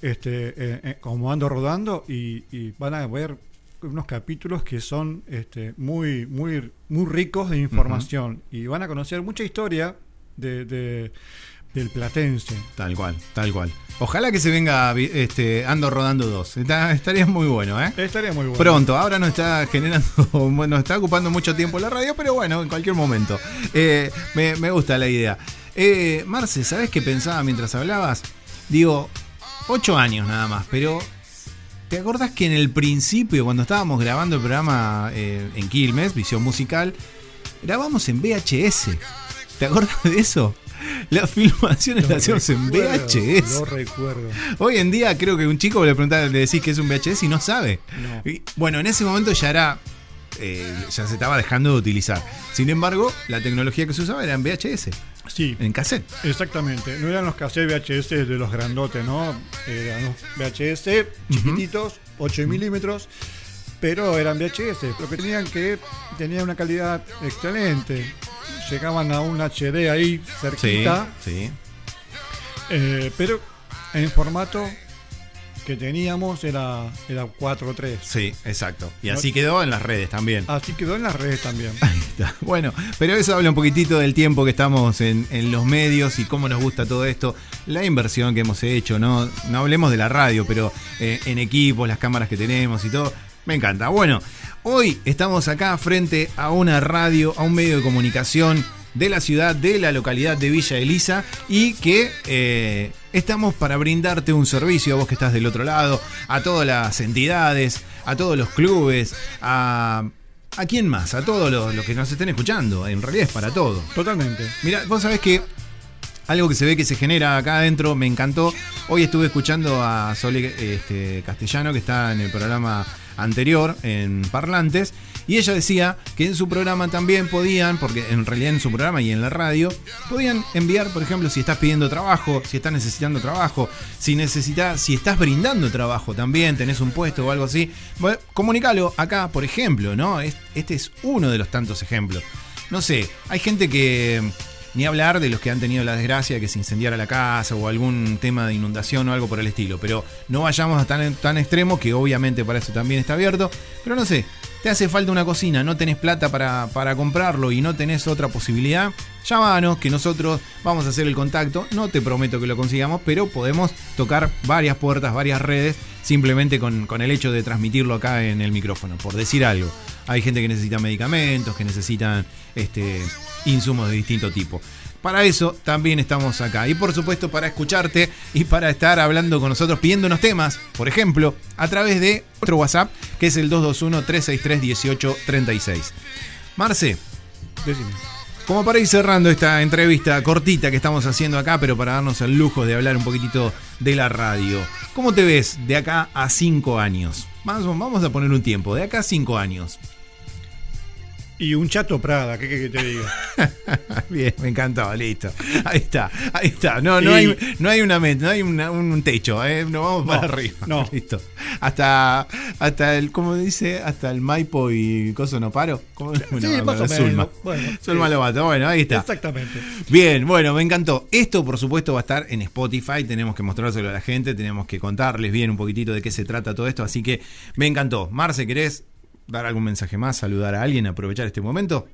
este, eh, eh, como ando rodando y, y van a ver unos capítulos que son este, muy, muy, muy ricos de información y van a conocer mucha historia de, de- del platense. Tal cual, tal cual. Ojalá que se venga este, Ando Rodando 2. Está- estaría muy bueno, ¿eh? Estaría muy bueno. Pronto, ahora nos está generando, <laughs> nos está ocupando mucho tiempo la radio, pero bueno, en cualquier momento. Eh, me, me gusta la idea. Eh, Marce, ¿sabes qué pensaba mientras hablabas? Digo, ocho años nada más, pero ¿te acordás que en el principio, cuando estábamos grabando el programa eh, en Quilmes, Visión Musical, grabamos en VHS? ¿Te acordás de eso? Las filmaciones Lo las hacíamos en VHS. Lo recuerdo. Hoy en día creo que un chico le pregunta, le decís que es un VHS y no sabe. No. Y, bueno, en ese momento ya era. eh, ya se estaba dejando de utilizar. Sin embargo, la tecnología que se usaba era en VHS. Sí. En cassette. Exactamente, no eran los cassettes VHS de los grandotes, ¿no? Eran los VHS chiquititos, 8 milímetros, pero eran VHS, lo que tenían que tenían una calidad excelente. Llegaban a un HD ahí Sí, cerquita, sí. eh, pero en formato que teníamos era, era 4.3. Sí, exacto. Y así quedó en las redes también. Así quedó en las redes también. <laughs> Está. Bueno, pero eso habla un poquitito del tiempo que estamos en, en los medios y cómo nos gusta todo esto, la inversión que hemos hecho, no, no hablemos de la radio, pero eh, en equipos, las cámaras que tenemos y todo, me encanta. Bueno, hoy estamos acá frente a una radio, a un medio de comunicación de la ciudad, de la localidad de Villa Elisa y que eh, estamos para brindarte un servicio a vos que estás del otro lado, a todas las entidades, a todos los clubes, a ¿A quién más? A todos los, los que nos estén escuchando. En realidad es para todo. Totalmente. Mira, vos sabés que algo que se ve que se genera acá adentro me encantó. Hoy estuve escuchando a Sole este, Castellano, que está en el programa anterior, en Parlantes, y ella decía que en su programa también podían, porque en realidad en su programa y en la radio, podían enviar, por ejemplo, si estás pidiendo trabajo, si estás necesitando trabajo, si necesitas, si estás brindando trabajo también, tenés un puesto o algo así, bueno, comunicalo acá, por ejemplo, ¿no? Es- Este es uno de los tantos ejemplos. No sé, hay gente que ni hablar de los que han tenido la desgracia de que se incendiara la casa o algún tema de inundación o algo por el estilo. Pero no vayamos a tan, extremo, que obviamente para eso también está abierto. Pero no sé, te hace falta una cocina, no tenés plata para, para comprarlo y no tenés otra posibilidad, llámanos que nosotros vamos a hacer el contacto. No te prometo que lo consigamos, pero podemos tocar varias puertas, varias redes, simplemente con, con el hecho de transmitirlo acá en el micrófono, por decir algo. Hay gente que necesita medicamentos, que necesitan este, insumos de distinto tipo. Para eso también estamos acá. Y por supuesto para escucharte y para estar hablando con nosotros pidiéndonos temas, por ejemplo, a través de otro WhatsApp, que es el 221-363-1836. Marce, Decime. como para ir cerrando esta entrevista cortita que estamos haciendo acá, pero para darnos el lujo de hablar un poquitito de la radio. ¿Cómo te ves de acá a cinco años? Vamos, vamos a poner un tiempo, de acá a cinco años. Y un chato Prada, ¿qué querés que te diga? <laughs> Bien, me encantó, listo. Ahí está, ahí está. No, no, Y- hay, no hay una mente, no hay una- un techo, ¿eh? no vamos para arriba. no. <laughs> Listo. Hasta, hasta el, ¿cómo dice? Hasta el Maipo y Coso no paro. ¿Cómo? Sí, Bueno, más o Zulma. Bueno, Zulma sí. Lobato, bueno, ahí está. Exactamente. Bien, bueno, me encantó. Esto, por supuesto, va a estar en Spotify. Tenemos que mostrárselo a la gente, tenemos que contarles bien un poquitito de qué se trata todo esto. Así que me encantó. Marce, ¿querés dar algún mensaje más? ¿Saludar a alguien? ¿Aprovechar este momento?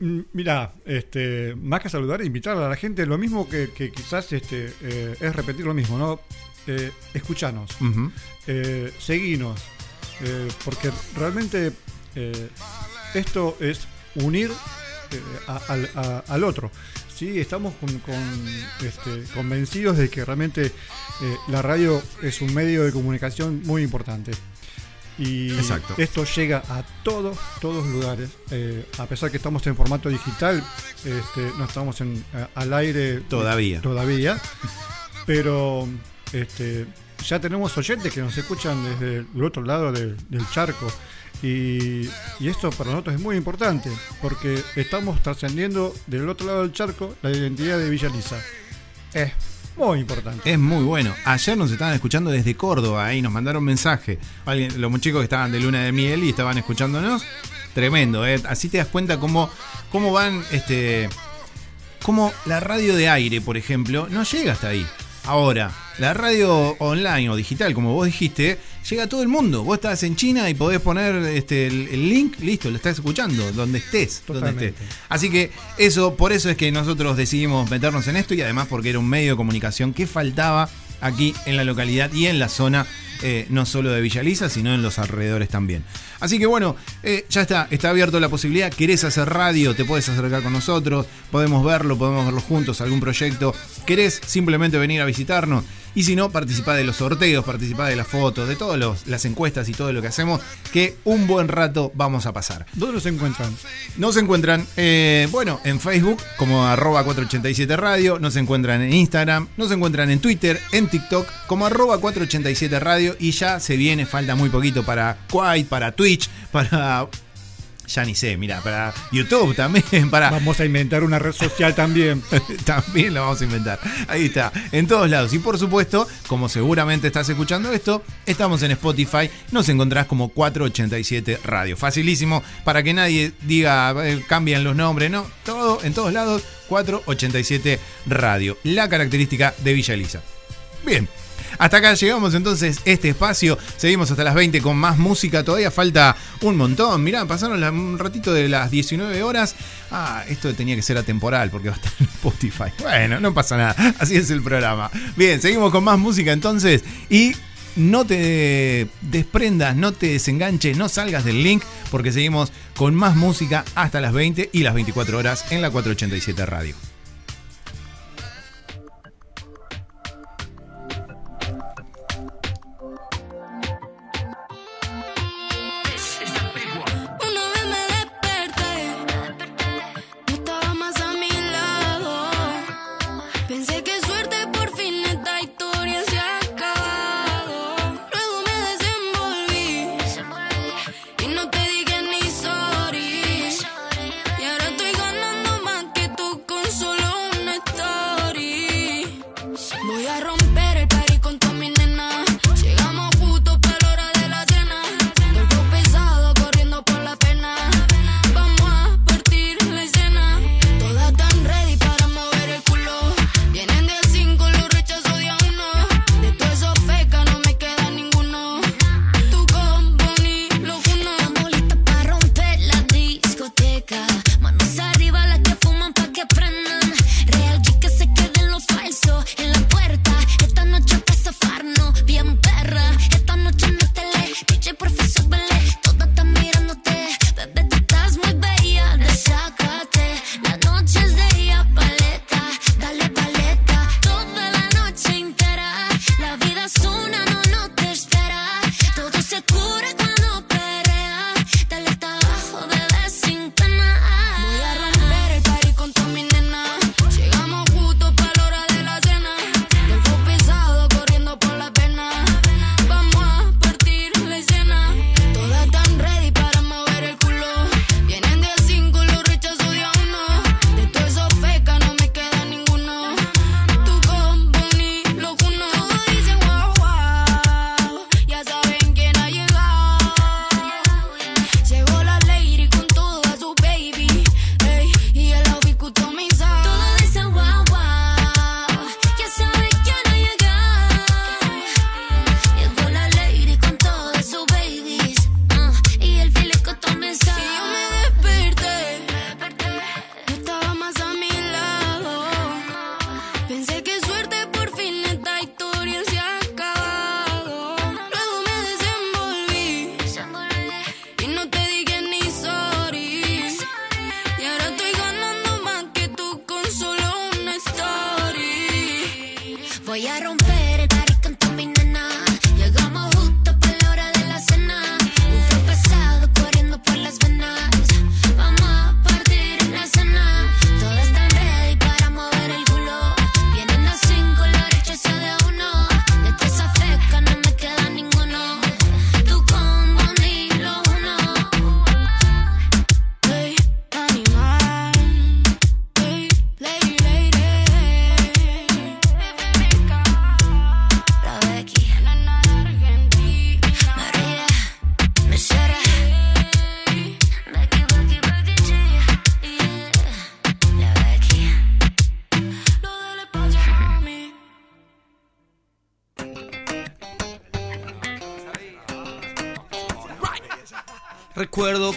Mm, Mirá, este, más que saludar, invitar a la gente, lo mismo que, que quizás este, eh, es repetir lo mismo, ¿no? Eh, escuchanos, eh, seguinos, eh, porque realmente esto es unir a- al, a- al otro. Sí, estamos con- con, este, convencidos de que realmente la radio es un medio de comunicación muy importante. Y Exacto. esto llega a todos, todos lugares. Eh, a pesar que estamos en formato digital, este, no estamos en, a- al aire Todavía. Todavía. Pero este, ya tenemos oyentes que nos escuchan desde el otro lado del, del charco. Y, y esto para nosotros es muy importante, porque estamos trascendiendo del otro lado del charco la identidad de Villa Lisa. Muy importante. Es muy bueno. Ayer nos estaban escuchando desde Córdoba y nos mandaron mensaje. Alguien, los chicos que estaban de luna de miel y estaban escuchándonos. Tremendo, ¿eh? Así te das cuenta cómo, cómo van, este, cómo la radio de aire, por ejemplo, no llega hasta ahí. Ahora, la radio online o digital, como vos dijiste, llega a todo el mundo. Vos estás en China y podés poner este, el, el link, listo, lo estás escuchando, donde estés, donde Totalmente. estés. Así que eso, por eso es que nosotros decidimos meternos en esto y además porque era un medio de comunicación que faltaba aquí en la localidad y en la zona, eh, no solo de Villaliza, sino en los alrededores también. Así que bueno, eh, ya está, está abierto la posibilidad. ¿Querés hacer radio? Te puedes acercar con nosotros, podemos verlo, podemos verlo juntos, algún proyecto. ¿Querés simplemente venir a visitarnos? Y si no, participá de los sorteos, participá de las fotos, de todas las encuestas y todo lo que hacemos, que un buen rato vamos a pasar. ¿Dónde nos encuentran? Nos encuentran, eh, bueno, en Facebook como arroba 487 Radio, nos encuentran en Instagram, nos encuentran en Twitter, en TikTok como arroba 487 Radio y ya se viene, falta muy poquito para Quite, para Twitch, para... Ya ni sé, mira, para YouTube también, <laughs> para... Vamos a inventar una red social también. <laughs> también lo vamos a inventar. Ahí está, en todos lados. Y por supuesto, como seguramente estás escuchando esto, estamos en Spotify. Nos encontrás como 487 Radio. Facilísimo para que nadie diga, eh, cambian los nombres, ¿no? Todo, en todos lados, 487 Radio. La característica de Villa Elisa. Bien. Hasta acá llegamos entonces este espacio. Seguimos hasta las 20 con más música. Todavía falta un montón. Mirá, pasaron un ratito de las 19 horas. Ah, esto tenía que ser atemporal porque va a estar en Spotify. Bueno, no pasa nada. Así es el programa. Bien, seguimos con más música entonces. Y no te desprendas, no te desenganches, no salgas del link porque seguimos con más música hasta las 20 y las 24 horas en la 487 Radio.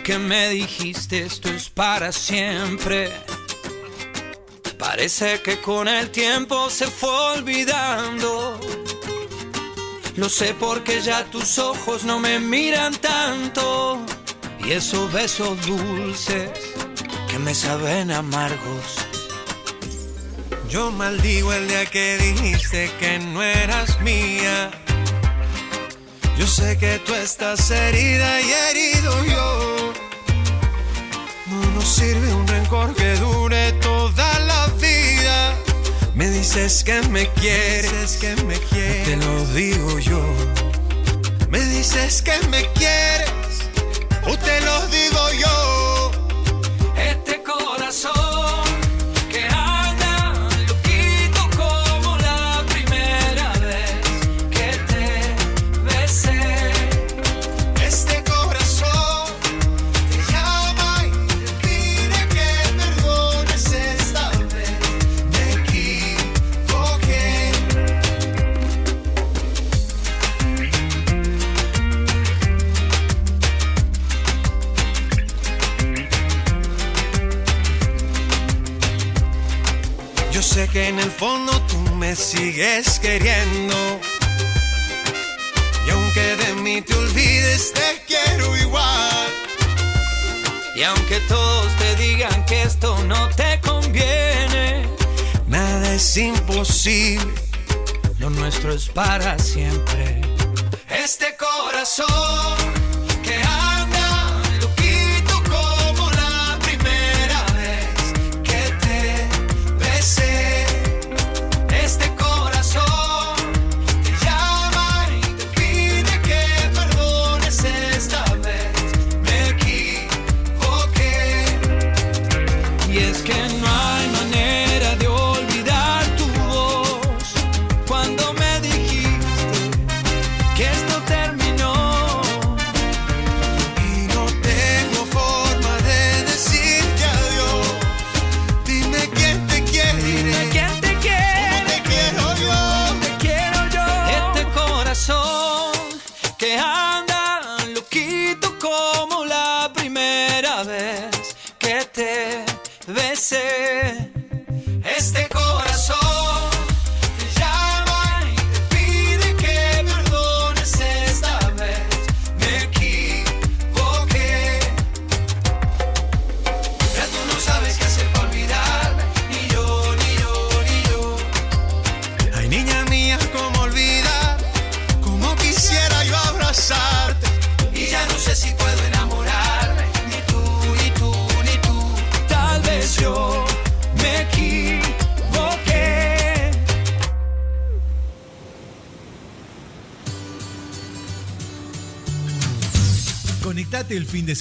Que me dijiste esto es para siempre. Parece que con el tiempo se fue olvidando. Lo sé porque ya tus ojos no me miran tanto. Y esos besos dulces que me saben amargos. Yo maldigo el día que dijiste que no eras mía. Yo sé que tú estás herida y herido yo. Sirve un rencor que dure toda la vida. Me dices que me quieres, que me quieres. Te lo digo yo. Me dices que me quieres, o te lo digo yo. Sigues queriendo. Y aunque de mí te olvides, te quiero igual. Y aunque todos te digan que esto no te conviene, nada es imposible. Lo nuestro es para siempre.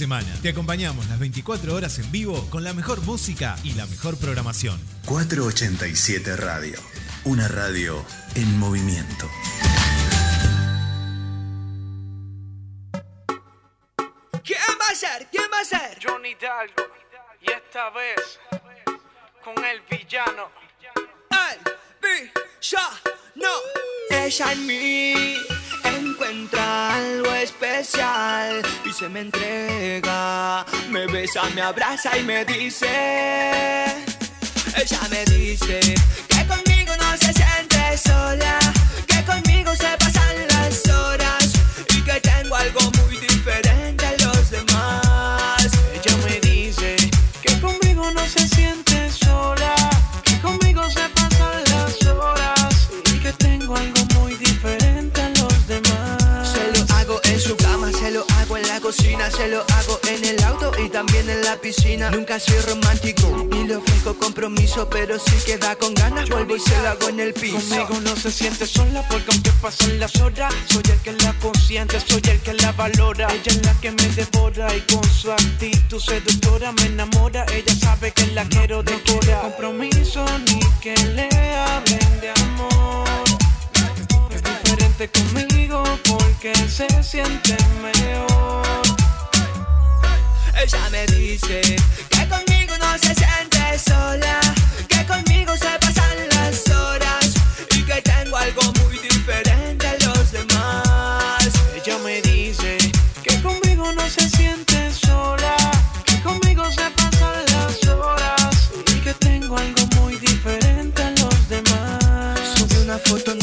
Semana. Te acompañamos las 24 horas en vivo con la mejor música y la mejor programación. 487 Radio. Una radio en movimiento. ¿Quién va a ser? ¿Quién va a ser? Johnny Hidalgo. Y esta vez con el villano. El villano. Ella en mí encuentra algo especial y se me entrega. Me besa, me abraza y me dice. Ella me dice que conmigo no se siente sola, que conmigo se pasan las horas y que tengo algo muy diferente a los demás. Ella me dice que conmigo no se cocina, se lo hago en el auto y también en la piscina. Nunca soy romántico y le ofrezco compromiso, pero si queda con ganas, vuelvo y se lo hago en el piso. Conmigo no se siente sola porque aunque pasan las horas, soy el que la consiente, soy el que la valora. Ella es la que me devora y con su actitud seductora me enamora. Ella sabe que la quiero de compromiso ni que le hablen de amor. Conmigo porque se siente mejor. Ella me dice que conmigo no se siente sola, que conmigo se pasan las horas y que tengo algo muy diferente a los demás. Ella me dice que conmigo no se siente sola, que conmigo se pasan las horas y que tengo algo muy diferente a los demás. Sube una foto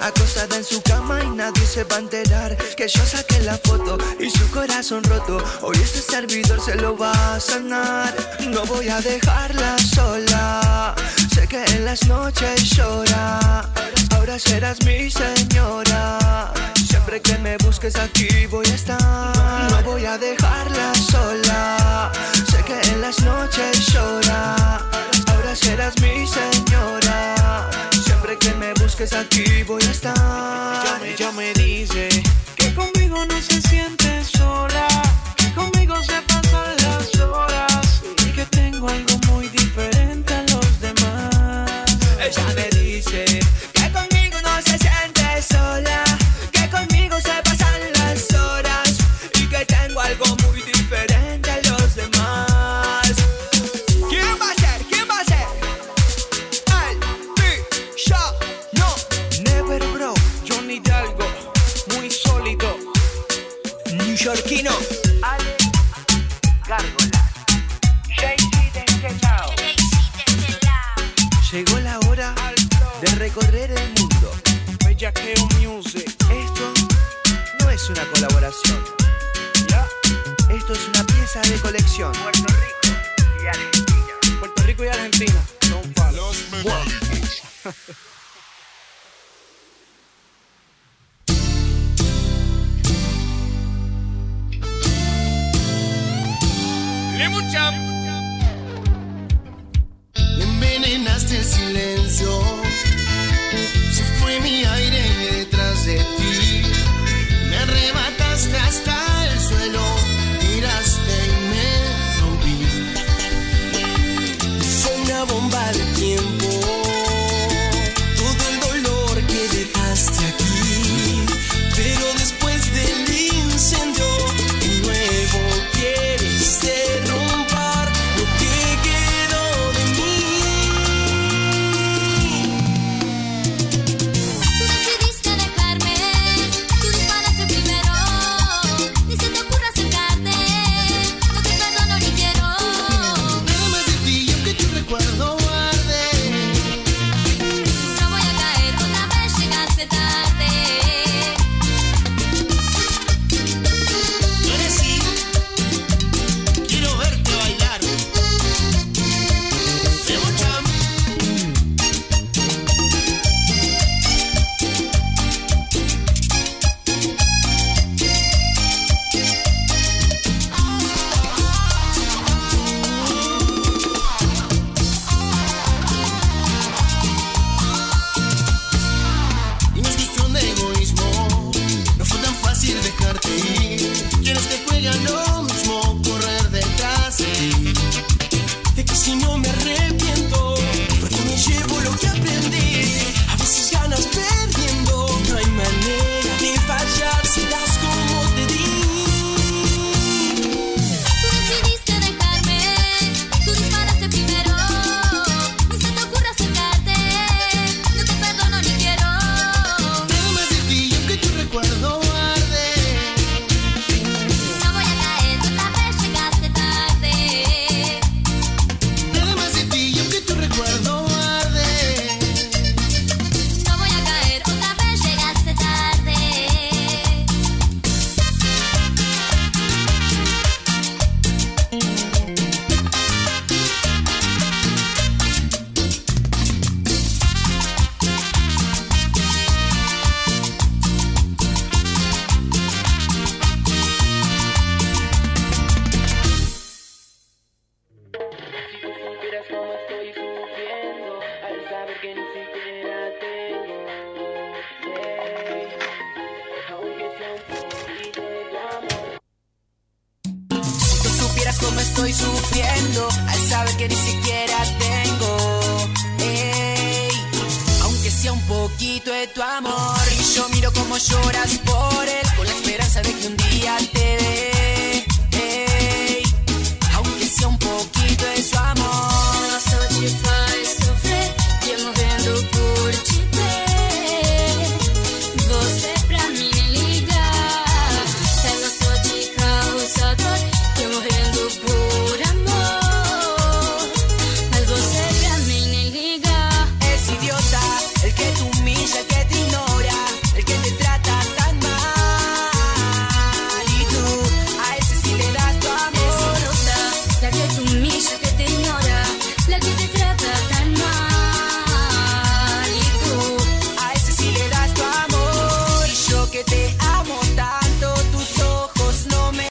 Acostada en su cama y nadie se va a enterar que yo saqué la foto y su corazón roto. Hoy este servidor se lo va a sanar. No voy a dejarla sola. Sé que en las noches llora. Ahora serás mi señora. Siempre que me busques aquí voy a estar. No voy a dejarla sola. Sé que en las noches llora. Ahora serás mi señora. Siempre que me busques aquí voy a estar. Ella me, ella me dice